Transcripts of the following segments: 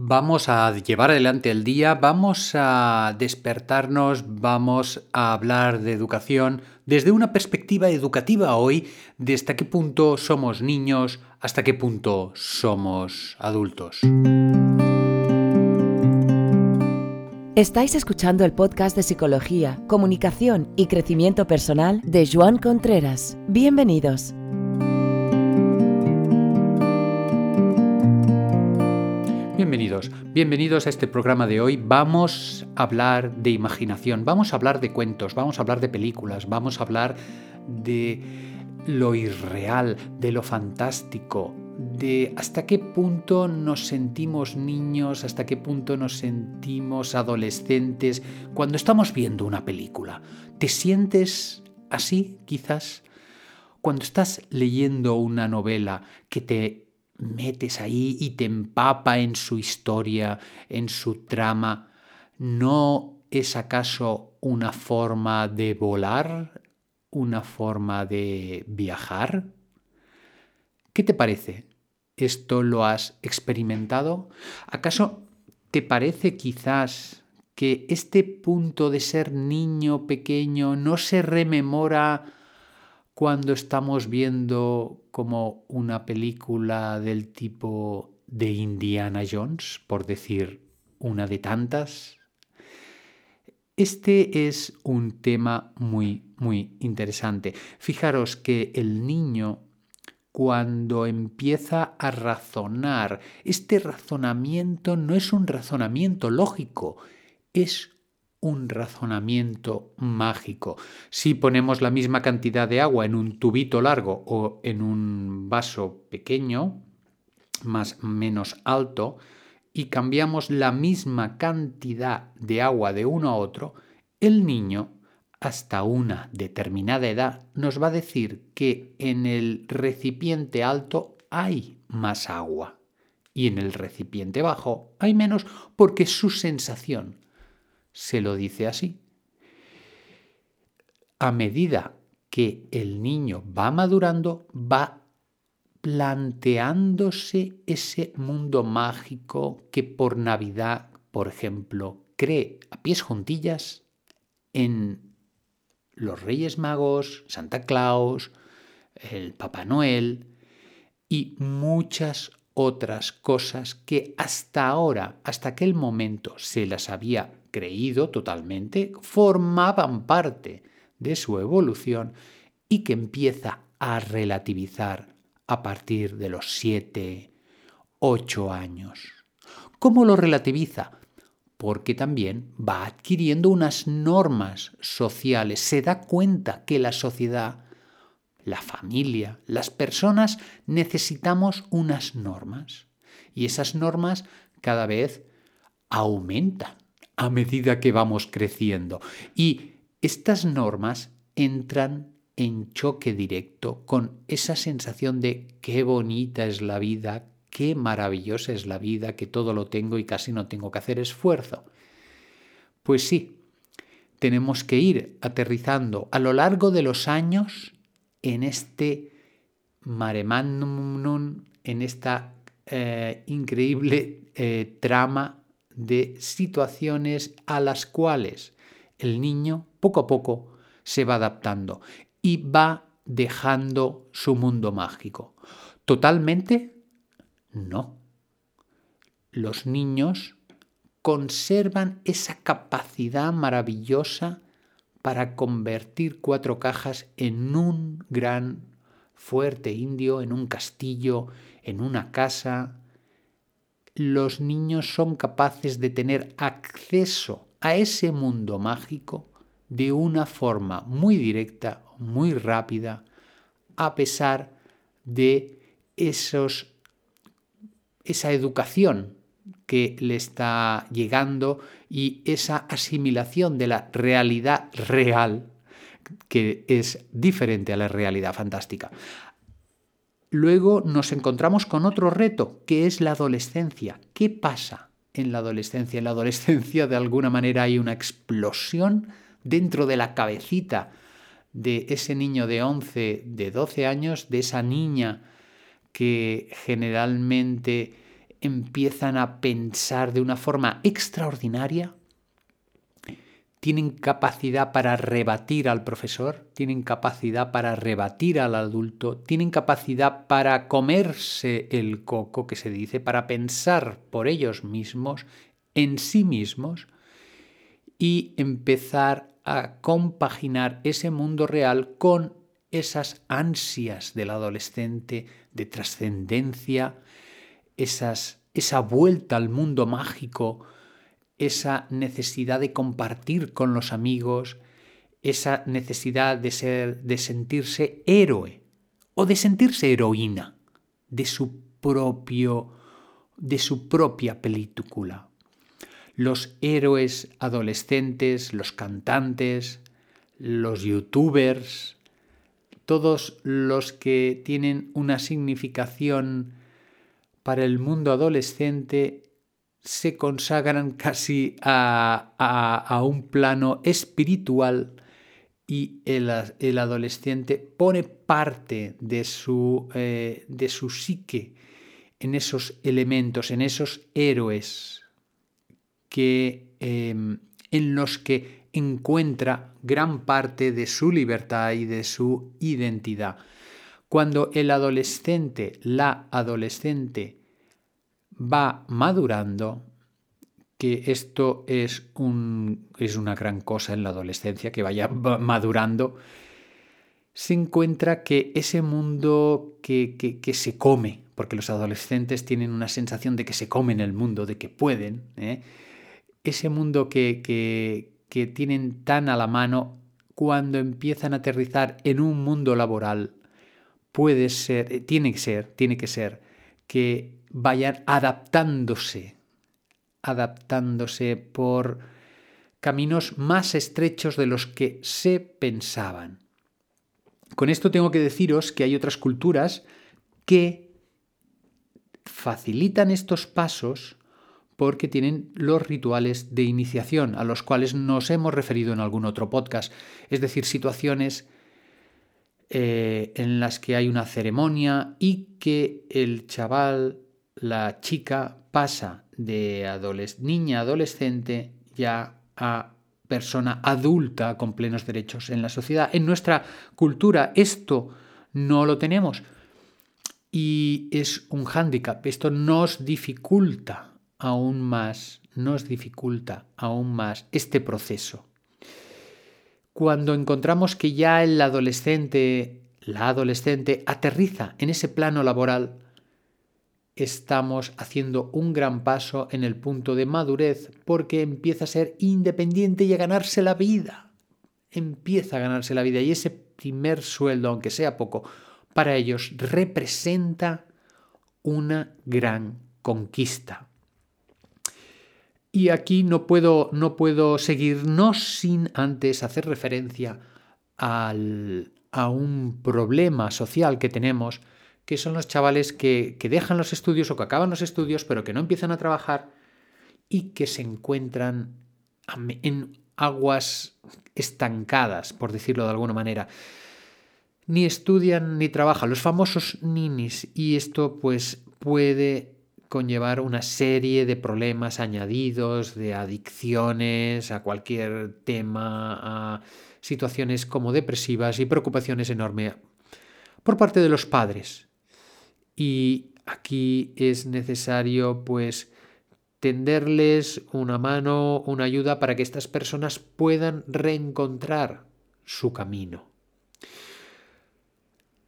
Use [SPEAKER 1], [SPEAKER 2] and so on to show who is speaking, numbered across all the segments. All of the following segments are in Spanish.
[SPEAKER 1] Vamos a llevar adelante el día, vamos a despertarnos, vamos a hablar de educación desde una perspectiva educativa hoy, de hasta qué punto somos niños, hasta qué punto somos adultos.
[SPEAKER 2] Estáis escuchando el podcast de Psicología, Comunicación y Crecimiento Personal de Joan Contreras. Bienvenidos.
[SPEAKER 1] Bienvenidos, bienvenidos a este programa de hoy. Vamos a hablar de imaginación, vamos a hablar de cuentos, vamos a hablar de películas, vamos a hablar de lo irreal, de lo fantástico, de hasta qué punto nos sentimos niños, hasta qué punto nos sentimos adolescentes cuando estamos viendo una película. ¿Te sientes así, quizás? Cuando estás leyendo una novela que te metes ahí y te empapa en su historia, en su trama, ¿no es acaso una forma de volar? ¿Una forma de viajar? ¿Qué te parece? ¿Esto lo has experimentado? ¿Acaso te parece quizás que este punto de ser niño pequeño no se rememora cuando estamos viendo como una película del tipo de Indiana Jones, por decir una de tantas. Este es un tema muy, muy interesante. Fijaros que el niño, cuando empieza a razonar, este razonamiento no es un razonamiento lógico, es un razonamiento mágico. Si ponemos la misma cantidad de agua en un tubito largo o en un vaso pequeño, más menos alto, y cambiamos la misma cantidad de agua de uno a otro, el niño, hasta una determinada edad, nos va a decir que en el recipiente alto hay más agua y en el recipiente bajo hay menos porque su sensación se lo dice así. A medida que el niño va madurando, va planteándose ese mundo mágico que por Navidad, por ejemplo, cree a pies juntillas en los Reyes Magos, Santa Claus, el Papá Noel y muchas otras cosas que hasta ahora, hasta aquel momento, se las había creído totalmente, formaban parte de su evolución y que empieza a relativizar a partir de los siete, ocho años. ¿Cómo lo relativiza? Porque también va adquiriendo unas normas sociales, se da cuenta que la sociedad, la familia, las personas necesitamos unas normas y esas normas cada vez aumentan a medida que vamos creciendo. Y estas normas entran en choque directo con esa sensación de qué bonita es la vida, qué maravillosa es la vida, que todo lo tengo y casi no tengo que hacer esfuerzo. Pues sí, tenemos que ir aterrizando a lo largo de los años en este mare en esta eh, increíble eh, trama de situaciones a las cuales el niño poco a poco se va adaptando y va dejando su mundo mágico. ¿Totalmente? No. Los niños conservan esa capacidad maravillosa para convertir cuatro cajas en un gran fuerte indio, en un castillo, en una casa, los niños son capaces de tener acceso a ese mundo mágico de una forma muy directa, muy rápida, a pesar de esos, esa educación que le está llegando y esa asimilación de la realidad real que es diferente a la realidad fantástica. Luego nos encontramos con otro reto, que es la adolescencia. ¿Qué pasa en la adolescencia? En la adolescencia de alguna manera hay una explosión dentro de la cabecita de ese niño de 11, de 12 años, de esa niña que generalmente empiezan a pensar de una forma extraordinaria, tienen capacidad para rebatir al profesor, tienen capacidad para rebatir al adulto, tienen capacidad para comerse el coco, que se dice, para pensar por ellos mismos, en sí mismos, y empezar a compaginar ese mundo real con esas ansias del adolescente de trascendencia, esa vuelta al mundo mágico, esa necesidad de compartir con los amigos, esa necesidad de ser de sentirse héroe o de sentirse heroína de su propio de su propia película. Los héroes adolescentes, los cantantes, los youtubers, todos los que tienen una significación para el mundo adolescente se consagran casi a, un plano espiritual y el, adolescente pone parte de su, eh, de su psique en esos elementos, en esos héroes que, em, en los que encuentra gran parte de su libertad y de su identidad. Cuando el adolescente, la adolescente, va madurando, que esto es, un, es una gran cosa en la adolescencia, que vaya madurando, se encuentra que ese mundo que, que, se come, porque los adolescentes tienen una sensación de que se comen el mundo, de que pueden, ¿eh? ese mundo que, que tienen tan a la mano, cuando empiezan a aterrizar en un mundo laboral, puede ser, tiene que ser, tiene que ser que vayan adaptándose, adaptándose por caminos más estrechos de los que se pensaban. Con esto tengo que deciros que hay otras culturas que facilitan estos pasos porque tienen los rituales de iniciación a los cuales nos hemos referido en algún otro podcast, es decir, situaciones eh, en las que hay una ceremonia y que el chaval la chica pasa de niña adolescente ya a persona adulta con plenos derechos en la sociedad. En nuestra cultura esto no lo tenemos y es un hándicap. Esto nos dificulta aún más, nos dificulta aún más este proceso. Cuando encontramos que ya el adolescente, la adolescente, aterriza en ese plano laboral, estamos haciendo un gran paso en el punto de madurez porque empieza a ser independiente y a ganarse la vida. Empieza a ganarse la vida y ese primer sueldo, aunque sea poco, para ellos representa una gran conquista. Y aquí no puedo, no puedo seguir no sin antes hacer referencia al, a un problema social que tenemos que son los chavales que, dejan los estudios o que acaban los estudios pero que no empiezan a trabajar y que se encuentran en aguas estancadas, por decirlo de alguna manera. Ni estudian ni trabajan, los famosos ninis, y esto pues puede conllevar una serie de problemas añadidos, de adicciones a cualquier tema, a situaciones como depresivas y preocupaciones enormes por parte de los padres y aquí es necesario pues tenderles una mano, una ayuda para que estas personas puedan reencontrar su camino.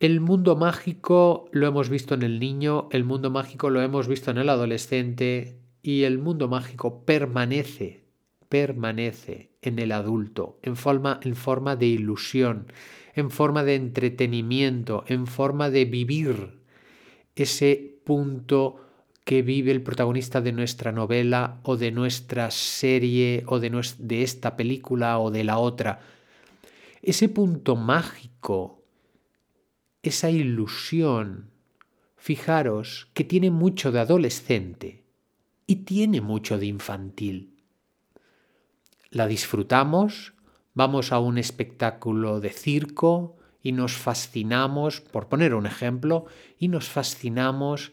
[SPEAKER 1] El mundo mágico lo hemos visto en el niño, el mundo mágico lo hemos visto en el adolescente y el mundo mágico permanece, permanece en el adulto en forma, en forma de ilusión, en forma de entretenimiento, en forma de vivir ese punto que vive el protagonista de nuestra novela o de nuestra serie o de, de esta película o de la otra. Ese punto mágico, esa ilusión, fijaros que tiene mucho de adolescente y tiene mucho de infantil. La disfrutamos, vamos a un espectáculo de circo, y nos fascinamos, por poner un ejemplo, y nos fascinamos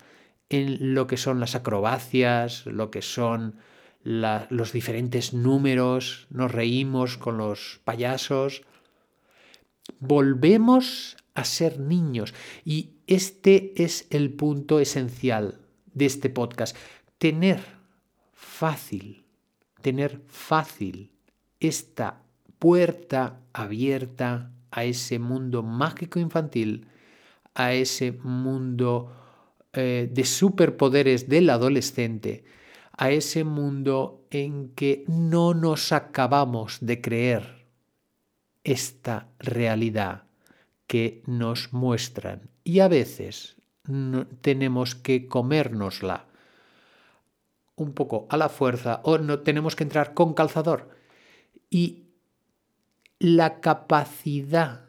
[SPEAKER 1] en lo que son las acrobacias, lo que son los diferentes números, nos reímos con los payasos. Volvemos a ser niños y este es el punto esencial de este podcast. Tener fácil, tener fácil esta puerta abierta a ese mundo mágico infantil, a ese mundo eh, de superpoderes del adolescente, a ese mundo en que no nos acabamos de creer esta realidad que nos muestran. Y a veces tenemos que comérnosla un poco a la fuerza o no tenemos que entrar con calzador. Y la capacidad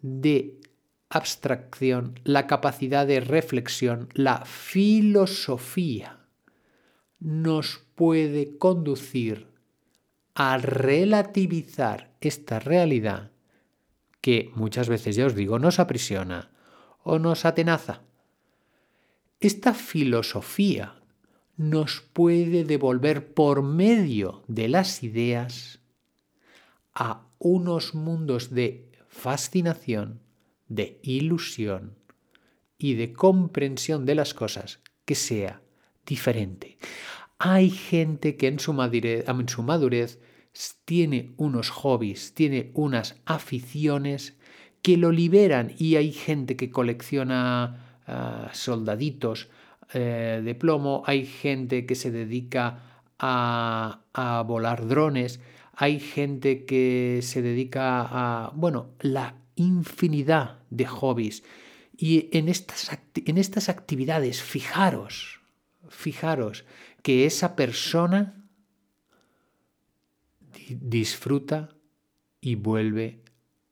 [SPEAKER 1] de abstracción, la capacidad de reflexión, la filosofía nos puede conducir a relativizar esta realidad que muchas veces, ya os digo, nos aprisiona o nos atenaza. Esta filosofía nos puede devolver por medio de las ideas a unos mundos de fascinación, de ilusión y de comprensión de las cosas que sea diferente. Hay gente que en su, madurez, tiene unos hobbies, tiene unas aficiones que lo liberan y hay gente que colecciona ah, soldaditos eh, de plomo, hay gente que se dedica a volar drones, hay gente que se dedica a, bueno, la infinidad de hobbies. Y en estas, en estas actividades, fijaros, fijaros que esa persona disfruta y vuelve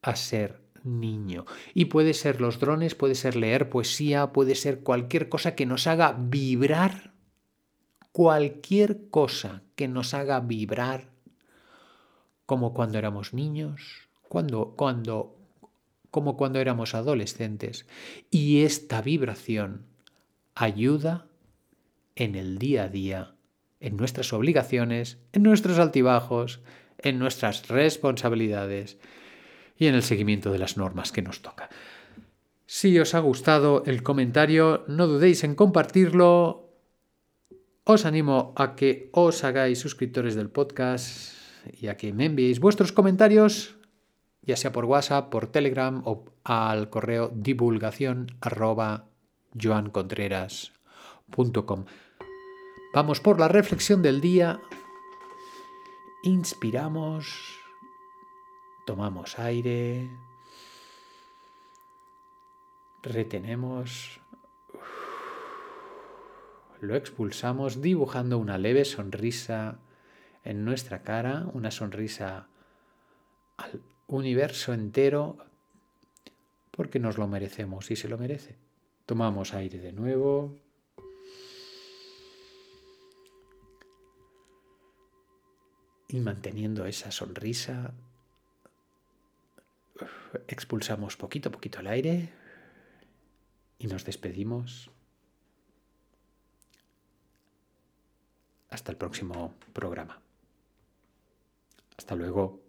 [SPEAKER 1] a ser niño. Y puede ser los drones, puede ser leer poesía, puede ser cualquier cosa que nos haga vibrar, cualquier cosa que nos haga vibrar como cuando éramos niños, cuando, cuando, como cuando éramos adolescentes. Y esta vibración ayuda en el día a día, en nuestras obligaciones, en nuestros altibajos, en nuestras responsabilidades y en el seguimiento de las normas que nos toca. Si os ha gustado el comentario, no dudéis en compartirlo. Os animo a que os hagáis suscriptores del podcast y que me enviéis vuestros comentarios, ya sea por WhatsApp, por Telegram o al correo divulgación arroba joancontreras.com. Vamos por la reflexión del día. Inspiramos, tomamos aire, retenemos, lo expulsamos dibujando una leve sonrisa en nuestra cara, una sonrisa al universo entero, porque nos lo merecemos y se lo merece. Tomamos aire de nuevo. Y manteniendo esa sonrisa, expulsamos poquito a poquito el aire y nos despedimos. Hasta el próximo programa. Hasta luego.